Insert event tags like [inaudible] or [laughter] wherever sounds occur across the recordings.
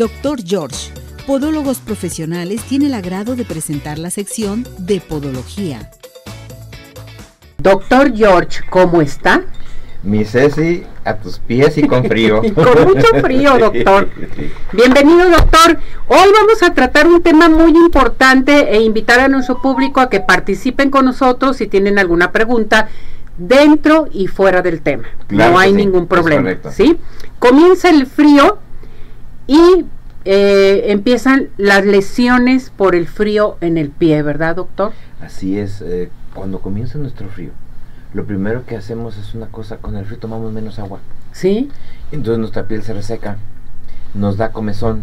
Doctor George, Podólogos Profesionales, tiene el agrado de presentar la sección de Podología. Doctor George, ¿cómo está? Mi Ceci, a tus pies y con frío. [laughs] con mucho frío, doctor. Bienvenido, doctor. Hoy vamos a tratar un tema muy importante e invitar a nuestro público a que participen con nosotros si tienen alguna pregunta dentro y fuera del tema. no hay ningún problema. ¿sí? Comienza el frío y eh, empiezan las lesiones por el frío en el pie, ¿verdad, doctor? Así es. Eh, cuando comienza nuestro frío, lo primero que hacemos es una cosa, con el frío tomamos menos agua. Sí. Entonces nuestra piel se reseca, nos da comezón.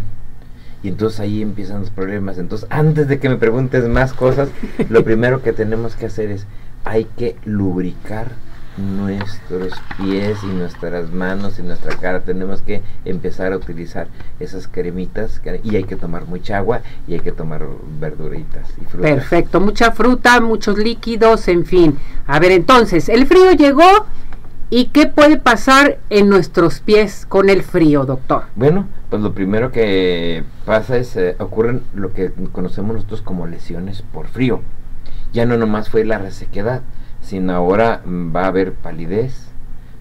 Y entonces ahí empiezan los problemas. Entonces, antes de que me preguntes más cosas, lo [laughs] primero que tenemos que hacer es, hay que lubricar nuestros pies y nuestras manos y nuestra cara. Tenemos que empezar a utilizar esas cremitas y hay que tomar mucha agua y hay que tomar verduritas y frutas. Perfecto, mucha fruta, muchos líquidos, en fin. A ver, entonces, el frío llegó y ¿qué puede pasar en nuestros pies con el frío, doctor? Bueno, pues lo primero que pasa es, eh, ocurren lo que conocemos nosotros como lesiones por frío. Ya no nomás fue la resequedad, sino ahora va a haber palidez,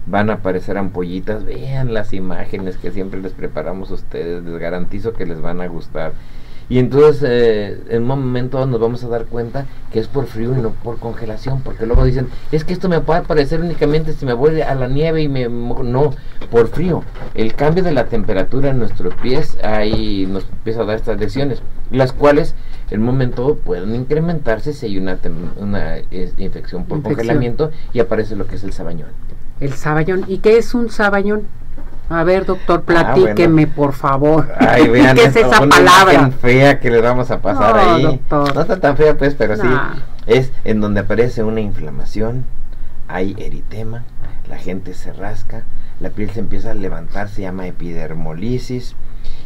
van a aparecer ampollitas, vean las imágenes que siempre les preparamos a ustedes, les garantizo que les van a gustar. Y entonces eh, en un momento nos vamos a dar cuenta que es por frío y no por congelación, porque luego dicen, es que esto me puede aparecer únicamente si me voy a la nieve y me... No, por frío. El cambio de la temperatura en nuestros pies ahí nos empieza a dar estas lesiones, las cuales en un momento pueden incrementarse si hay una, una infección por congelamiento y aparece lo que es el sabañón. El sabañón. ¿Y qué es un sabañón? A ver, doctor, ah, platíqueme, por favor. Ay, [laughs] vean, ¿Qué es esa una palabra? fea que le vamos a pasar ahí. No está tan fea, pues, pero sí. Es en donde aparece una inflamación, hay eritema, la gente se rasca, la piel se empieza a levantar, se llama epidermolisis,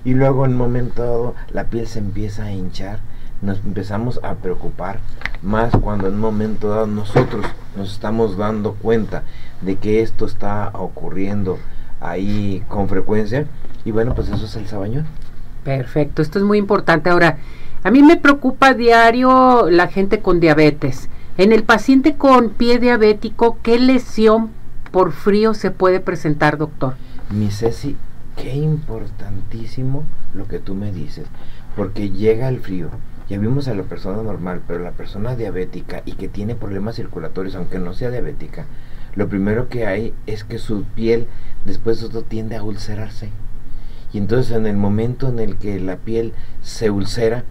y luego en un momento dado la piel se empieza a hinchar, nos empezamos a preocupar más cuando en un momento dado nosotros nos estamos dando cuenta de que esto está ocurriendo ahí con frecuencia y bueno pues eso es el sabañón. Perfecto, esto es muy importante. Ahora, a mí me preocupa diario la gente con diabetes. En el paciente con pie diabético, ¿qué lesión por frío se puede presentar, doctor? Mi Ceci, qué importantísimo lo que tú me dices, porque llega el frío. Ya vimos a la persona normal, pero la persona diabética y que tiene problemas circulatorios, aunque no sea diabética, lo primero que hay es que su piel después esto tiende a ulcerarse. Y entonces en el momento en el que la piel se ulcera,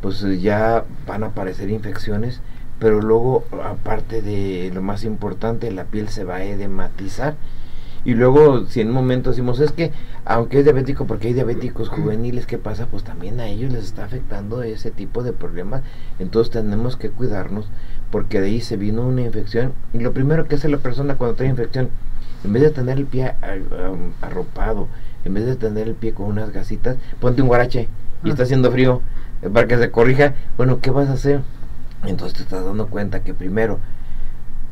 pues ya van a aparecer infecciones, pero luego aparte de lo más importante, la piel se va a edematizar. Y luego, si en un momento decimos, es que, aunque es diabético, porque hay diabéticos juveniles, ¿qué pasa? Pues también a ellos les está afectando ese tipo de problemas. Entonces tenemos que cuidarnos porque de ahí se vino una infección y lo primero que hace la persona cuando trae infección, en vez de tener el pie arropado, en vez de tener el pie con unas gasitas, ponte un guarache y está haciendo frío eh, para que se corrija. Bueno, ¿qué vas a hacer? Entonces te estás dando cuenta que primero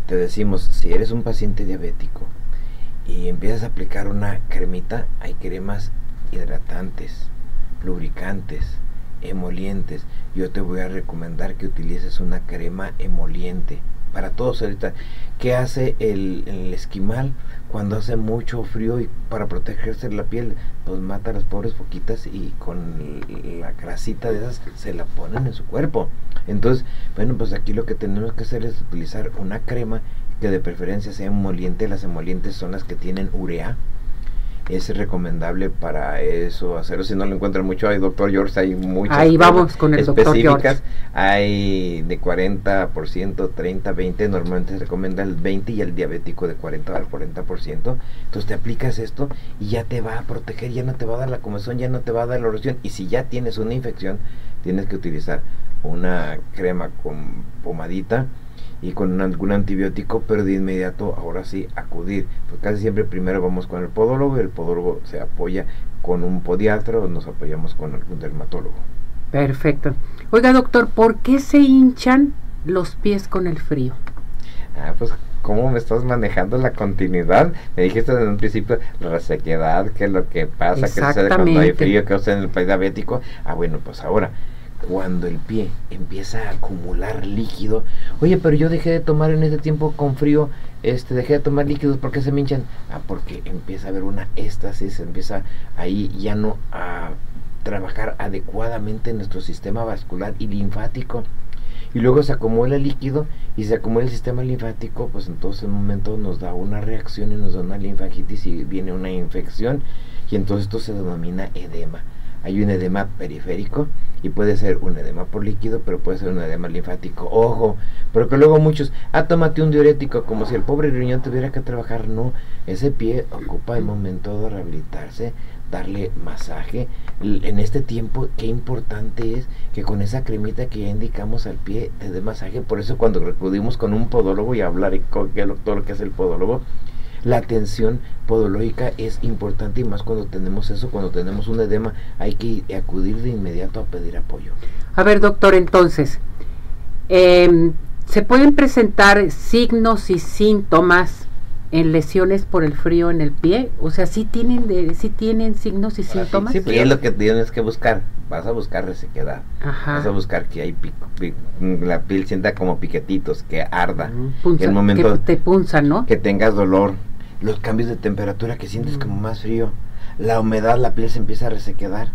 te decimos, si eres un paciente diabético y empiezas a aplicar una cremita, hay cremas hidratantes, lubricantes, emolientes. Yo te voy a recomendar que utilices una crema emoliente para todos ahorita. ¿Qué hace el, esquimal cuando hace mucho frío y para protegerse la piel? Pues mata a las pobres foquitas y con la grasita de esas se la ponen en su cuerpo. Entonces, bueno, pues aquí lo que tenemos que hacer es utilizar una crema que de preferencia sea emoliente. Las emolientes son las que tienen urea es recomendable para eso hacerlo. Si no lo encuentran mucho, hay doctor George, hay muchas Ahí vamos con el específicas. Hay de 40%, 30, 20, normalmente se recomienda el 20 y el diabético de 40 al 40%. Entonces te aplicas esto y ya te va a proteger, ya no te va a dar la comezón, ya no te va a dar la erosión. Y si ya tienes una infección, tienes que utilizar una crema con pomadita y con algún antibiótico, pero de inmediato ahora sí acudir. Pues casi siempre primero vamos con el podólogo y el podólogo se apoya con un podiatra o nos apoyamos con algún dermatólogo. Perfecto. Oiga doctor, ¿por qué se hinchan los pies con el frío? Ah, pues cómo me estás manejando la continuidad. Me dijiste en un principio la resequedad, qué es lo que pasa, qué sucede cuando hay frío, qué sucede en el país diabético. Ah, bueno, pues ahora cuando el pie empieza a acumular líquido, oye, pero yo dejé de tomar en este tiempo con frío, este, dejé de tomar líquidos, ¿por qué se me hinchan? Ah, porque empieza a haber una éstasis, empieza ahí ya no a trabajar adecuadamente nuestro sistema vascular y linfático. Y luego se acumula el líquido y se acumula el sistema linfático, pues entonces en un momento nos da una reacción y nos da una linfagitis y viene una infección y entonces esto se denomina edema hay un edema periférico y puede ser un edema por líquido, pero puede ser un edema linfático. Ojo, porque luego muchos, ah, tómate un diurético, como si el pobre riñón tuviera que trabajar. No, ese pie ocupa el momento de rehabilitarse, darle masaje. En este tiempo, qué importante es que con esa cremita que ya indicamos al pie te dé masaje. Por eso cuando recudimos con un podólogo y hablar con el doctor que es el podólogo, la atención podológica es importante y más cuando tenemos eso, cuando tenemos un edema, hay que acudir de inmediato a pedir apoyo. A ver, doctor, entonces, em, ¿se pueden presentar signos y síntomas en lesiones por el frío en el pie? O sea, ¿sí tienen, de, sí tienen signos y síntomas? Sí, sí es lo que tienes que buscar. Vas a buscar resequedad. Vas a buscar que hay la piel sienta como piquetitos, que arda. el momento que te punzan, ¿no? Que tengas dolor los cambios de temperatura que sientes como mm. más frío, la humedad, la piel se empieza a resequedar,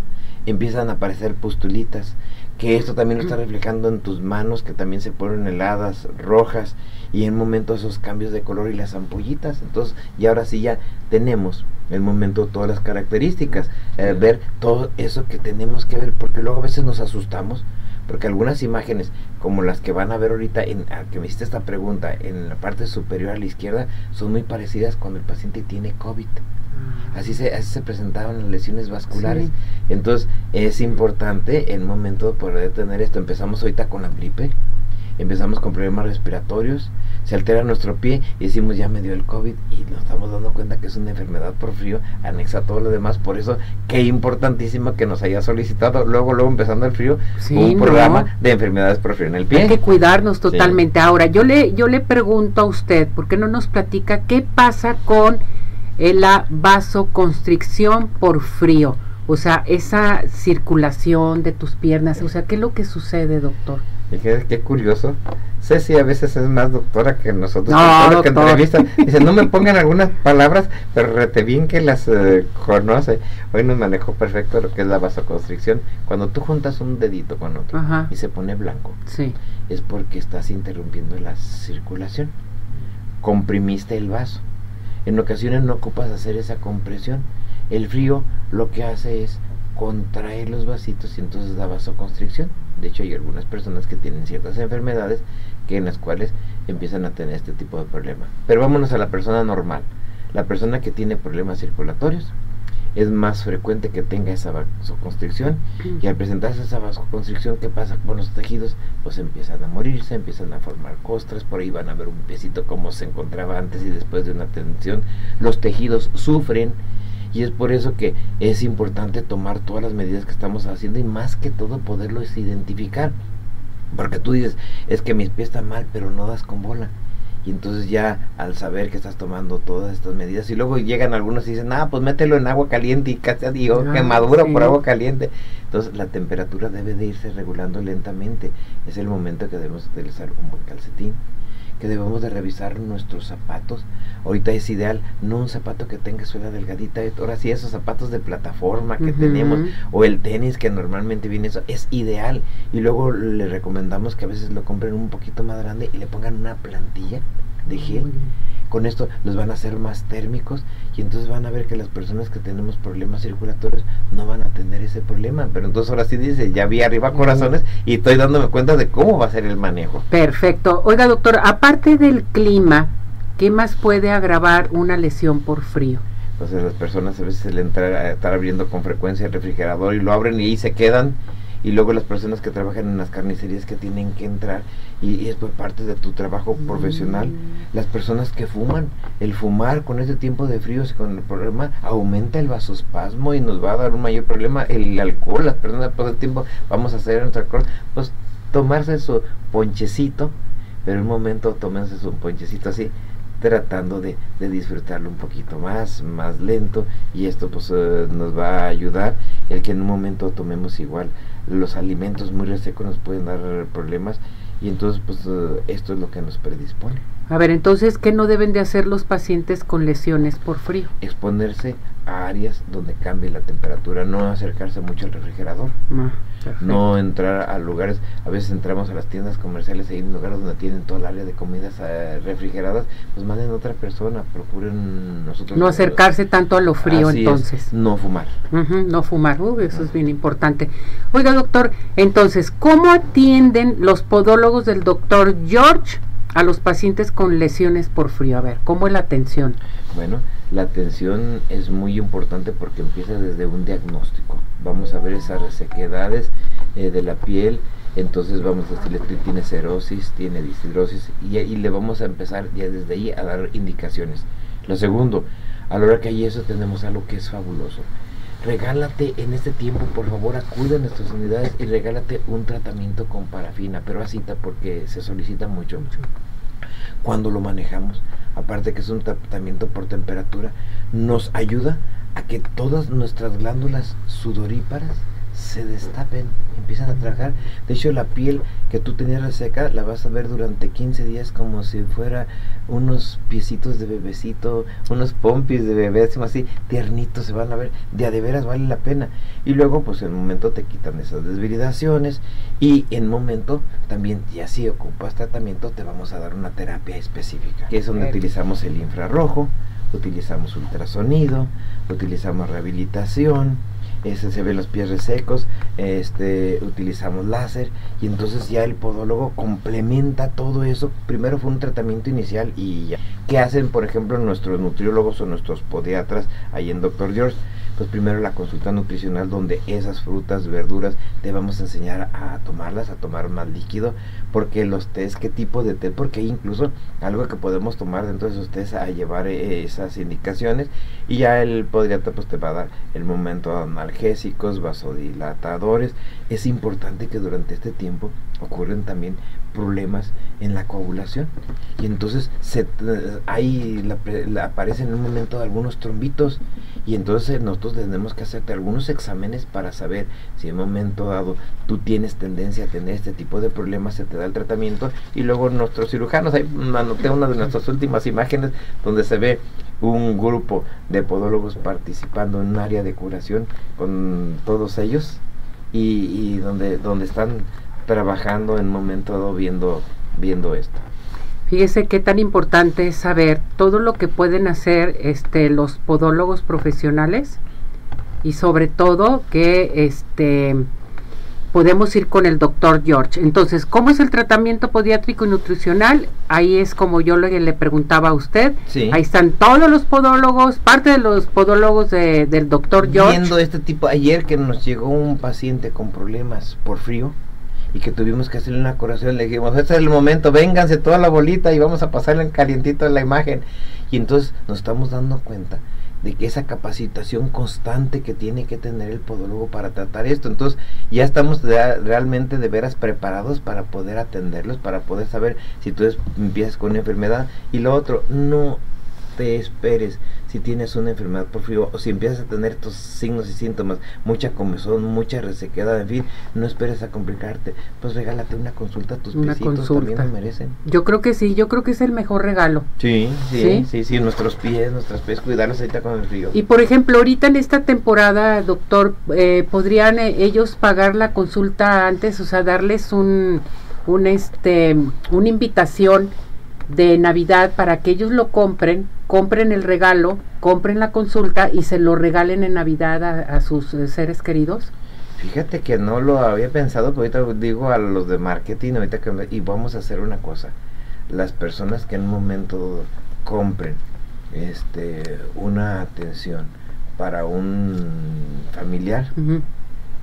empiezan a aparecer pustulitas, que esto también lo está reflejando en tus manos que también se ponen heladas, rojas, y en momento esos cambios de color y las ampollitas. Entonces, y ahora sí ya tenemos el momento todas las características, eh, ver todo eso que tenemos que ver, porque luego a veces nos asustamos porque algunas imágenes como las que van a ver ahorita en que me hiciste esta pregunta en la parte superior a la izquierda son muy parecidas cuando el paciente tiene COVID ah. Así se así se presentaban las lesiones vasculares entonces es importante en momento de poder tener esto empezamos ahorita con la gripe empezamos con problemas respiratorios se altera nuestro pie y decimos ya me dio el COVID y nos estamos dando cuenta que es una enfermedad por frío anexa a todo lo demás. Por eso, qué importantísimo que nos haya solicitado luego, luego empezando el frío, un programa de enfermedades por frío en el pie. Hay que cuidarnos totalmente. Ahora, yo le, yo le pregunto a usted, ¿por qué no nos platica qué pasa con eh, la vasoconstricción por frío? O sea, esa circulación de tus piernas, o sea, ¿qué es lo que sucede, doctor? Qué, qué curioso. Ceci a veces es más doctora que nosotros. No, que entrevista. Dice, no me [laughs] pongan algunas palabras, pero rete bien que las eh, conoce. Hoy nos manejó perfecto lo que es la vasoconstricción. Cuando tú juntas un dedito con otro y se pone blanco, sí. es porque estás interrumpiendo la circulación. Comprimiste el vaso. En ocasiones no ocupas hacer esa compresión. El frío lo que hace es contraer los vasitos y entonces da vasoconstricción. De hecho, hay algunas personas que tienen ciertas enfermedades que en las cuales empiezan a tener este tipo de problema. Pero vámonos a la persona normal. La persona que tiene problemas circulatorios es más frecuente que tenga esa vasoconstricción y al presentarse esa vasoconstricción, ¿qué pasa con los tejidos? Pues empiezan a morirse, empiezan a formar costras, por ahí van a ver un pesito como se encontraba antes y después de una tensión. Los tejidos sufren y es por eso que es importante tomar todas las medidas que estamos haciendo y más que todo poderlos identificar. Porque tú dices, es que mis pies están mal, pero no das con bola. Y entonces ya al saber que estás tomando todas estas medidas, y luego llegan algunos y dicen, ah, pues mételo en agua caliente y casi digo, ah, quemadura por agua caliente. Entonces la temperatura debe de irse regulando lentamente. Es el momento que debemos utilizar un buen calcetín que debemos de revisar nuestros zapatos. Ahorita es ideal, no un zapato que tenga suela delgadita, ahora sí esos zapatos de plataforma que tenemos, o el tenis que normalmente viene eso, es ideal. Y luego le recomendamos que a veces lo compren un poquito más grande y le pongan una plantilla de gel con esto los van a hacer más térmicos y entonces van a ver que las personas que tenemos problemas circulatorios no van a tener ese problema. Pero entonces ahora sí dice, ya vi arriba corazones y estoy dándome cuenta de cómo va a ser el manejo. Perfecto. Oiga, doctor, aparte del clima, ¿qué más puede agravar una lesión por frío? Entonces las personas a veces le entran a estar abriendo con frecuencia el refrigerador y lo abren y ahí se quedan y luego las personas que trabajan en las carnicerías que tienen que entrar y, es por parte de tu trabajo profesional mm. las personas que fuman el fumar con este tiempo de frío con el problema aumenta el vasospasmo y nos va a dar un mayor problema el alcohol las personas por el tiempo vamos a hacer nuestro alcohol pues tomarse su ponchecito pero en un momento tómense su ponchecito así tratando de, de, disfrutarlo un poquito más, más lento y esto pues eh, nos va a ayudar el que en un momento tomemos igual los alimentos muy resecos nos pueden dar problemas y entonces pues eh, esto es lo que nos predispone. A ver, entonces, ¿qué no deben de hacer los pacientes con lesiones por frío? Exponerse a áreas donde cambie la temperatura, no acercarse mucho al refrigerador. Ah, no entrar a lugares, a veces entramos a las tiendas comerciales y hay lugares donde tienen toda el área de comidas eh, refrigeradas, pues manden a otra persona, procuren nosotros. No acercarse tanto a lo frío entonces. no fumar. no fumar, eso es bien importante. Oiga doctor, entonces, ¿cómo atienden los podólogos del doctor George a los pacientes con lesiones por frío. A ver, ¿cómo es la atención? Bueno, la atención es muy importante porque empieza desde un diagnóstico. Vamos a ver esas resequedades eh, de la piel, entonces vamos a decirle que tiene cerosis, tiene dishidrosis y, y, le vamos a empezar ya desde ahí a dar indicaciones. Lo segundo, a la hora que hay eso tenemos algo que es fabuloso regálate en este tiempo, por favor, acude a nuestras unidades y regálate un tratamiento con parafina, pero así porque se solicita mucho. Cuando lo manejamos, aparte que es un tratamiento por temperatura, nos ayuda a que todas nuestras glándulas sudoríparas se destapen, empiezan a trabajar. De hecho, la piel que tú tenías reseca la vas a ver durante 15 días como si fuera unos piecitos de bebecito, unos pompis de bebé, así, tiernitos se van a ver. De a de veras vale la pena. Y luego, pues en un momento te quitan esas desviridaciones y en momento también, ya si ocupas tratamiento, te vamos a dar una terapia específica, que es donde utilizamos el infrarrojo, utilizamos ultrasonido, utilizamos rehabilitación ese se ve los pies resecos, este, utilizamos láser y entonces ya el podólogo complementa todo eso. Primero fue un tratamiento inicial y ya. ¿Qué hacen, por ejemplo, nuestros nutriólogos o nuestros podiatras ahí en Dr. George? pues primero la consulta nutricional donde esas frutas, verduras, te vamos a enseñar a tomarlas, a tomar más líquido, porque los test, qué tipo de té, porque hay incluso algo que podemos tomar dentro de esos test a llevar eh, esas indicaciones y ya el podiatra pues te va a dar el momento analgésicos, vasodilatadores. Es importante que durante este tiempo ocurren también problemas en la coagulación y entonces se, ahí aparecen en un momento algunos trombitos y entonces nosotros tenemos que hacerte algunos exámenes para saber si en un momento dado tú tienes tendencia a tener este tipo de problemas, se te da el tratamiento y luego nuestros cirujanos, ahí anoté una de nuestras últimas imágenes donde se ve un grupo de podólogos participando en un área de curación con todos ellos y, donde, donde están trabajando en momento dado viendo, viendo esto. Fíjese qué tan importante es saber todo lo que pueden hacer este, los podólogos profesionales y sobre todo que este, podemos ir con el doctor George. Entonces, ¿cómo es el tratamiento podiátrico y nutricional? Ahí es como yo le, le preguntaba a usted. Ahí están todos los podólogos, parte de los podólogos del doctor George. Viendo este tipo, ayer que nos llegó un paciente con problemas por frío, y que tuvimos que hacerle una curación, le dijimos, este es el momento, vénganse toda la bolita y vamos a pasarle en calientito la imagen. Y entonces nos estamos dando cuenta de que esa capacitación constante que tiene que tener el podólogo para tratar esto. Entonces ya estamos realmente de veras preparados para poder atenderlos, para poder saber si tú empiezas con una enfermedad. Y lo otro, no te esperes si tienes una enfermedad por frío o si empiezas a tener estos signos y síntomas, mucha comezón, mucha resequedad, en fin, no esperes a complicarte, pues regálate una consulta, tus una piecitos también lo merecen. Yo creo que sí, yo creo que es el mejor regalo. Sí, sí, sí, sí, nuestros pies, nuestros pies, cuidarlos ahorita con el frío. Y por ejemplo, ahorita en esta temporada, doctor, eh, ¿podrían eh, ellos pagar la consulta antes, o sea, darles un, un este, una invitación de Navidad para que ellos lo compren, compren el regalo, compren la consulta y se lo regalen en Navidad a, sus eh, seres queridos? Fíjate que no lo había pensado, pero ahorita digo a los de marketing, ahorita que y vamos a hacer una cosa. Las personas que en un momento compren este una atención para un familiar,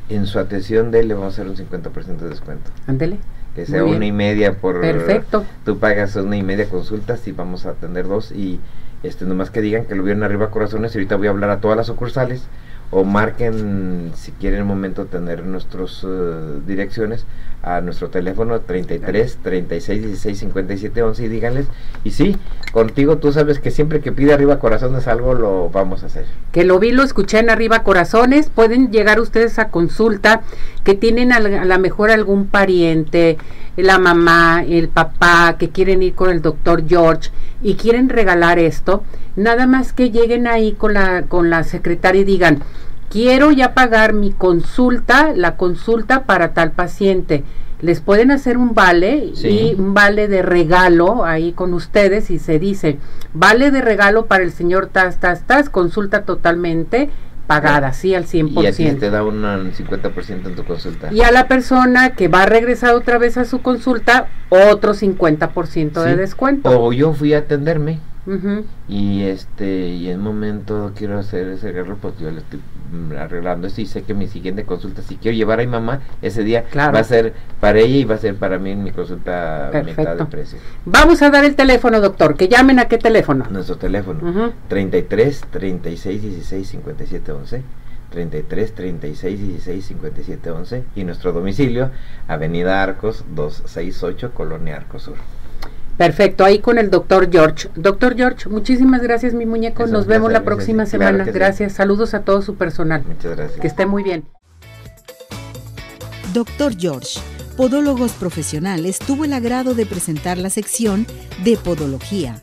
en su atención de él le vamos a hacer un 50% de descuento. Ándele que sea una y media por perfecto tú pagas una y media consultas y vamos a atender dos y este nomás que digan que lo vieron arriba corazones y ahorita voy a hablar a todas las sucursales o marquen si quieren un momento tener nuestras uh, direcciones a nuestro teléfono 33 36 16 57 11 y díganles y sí contigo tú sabes que siempre que pide arriba corazones algo lo vamos a hacer. Que lo vi lo escuché en arriba corazones pueden llegar ustedes a consulta que tienen a lo mejor algún pariente la mamá el papá que quieren ir con el doctor George y quieren regalar esto nada más que lleguen ahí con la con la secretaria y digan quiero ya pagar mi consulta, la consulta para tal paciente. Les pueden hacer un vale y un vale de regalo ahí con ustedes y se dice, vale de regalo para el señor Tas, Tas, Tas, consulta totalmente pagada, sí, al 100%. Y así te da un 50% en tu consulta. Y a la persona que va a regresar otra vez a su consulta, otro 50% de descuento. O yo fui a atenderme y este y en momento quiero hacer ese arreglo pues yo le estoy arreglando esto y sé que mi siguiente consulta si quiero llevar a mi mamá ese día va a ser para ella y va a ser para mí en mi consulta mitad de precio. Vamos a dar el teléfono doctor que llamen a qué teléfono. Nuestro teléfono 33 36 16 57 11 33 36 16 57 11 y nuestro domicilio Avenida Arcos 268 Colonia Arcos Sur Perfecto, ahí con el doctor George. Doctor George, muchísimas gracias, mi muñeco. Nos vemos la próxima semana. gracias. Saludos a todo su personal. Muchas gracias. Que esté muy bien. Doctor George, Podólogos Profesionales, tuvo el agrado de presentar la sección de Podología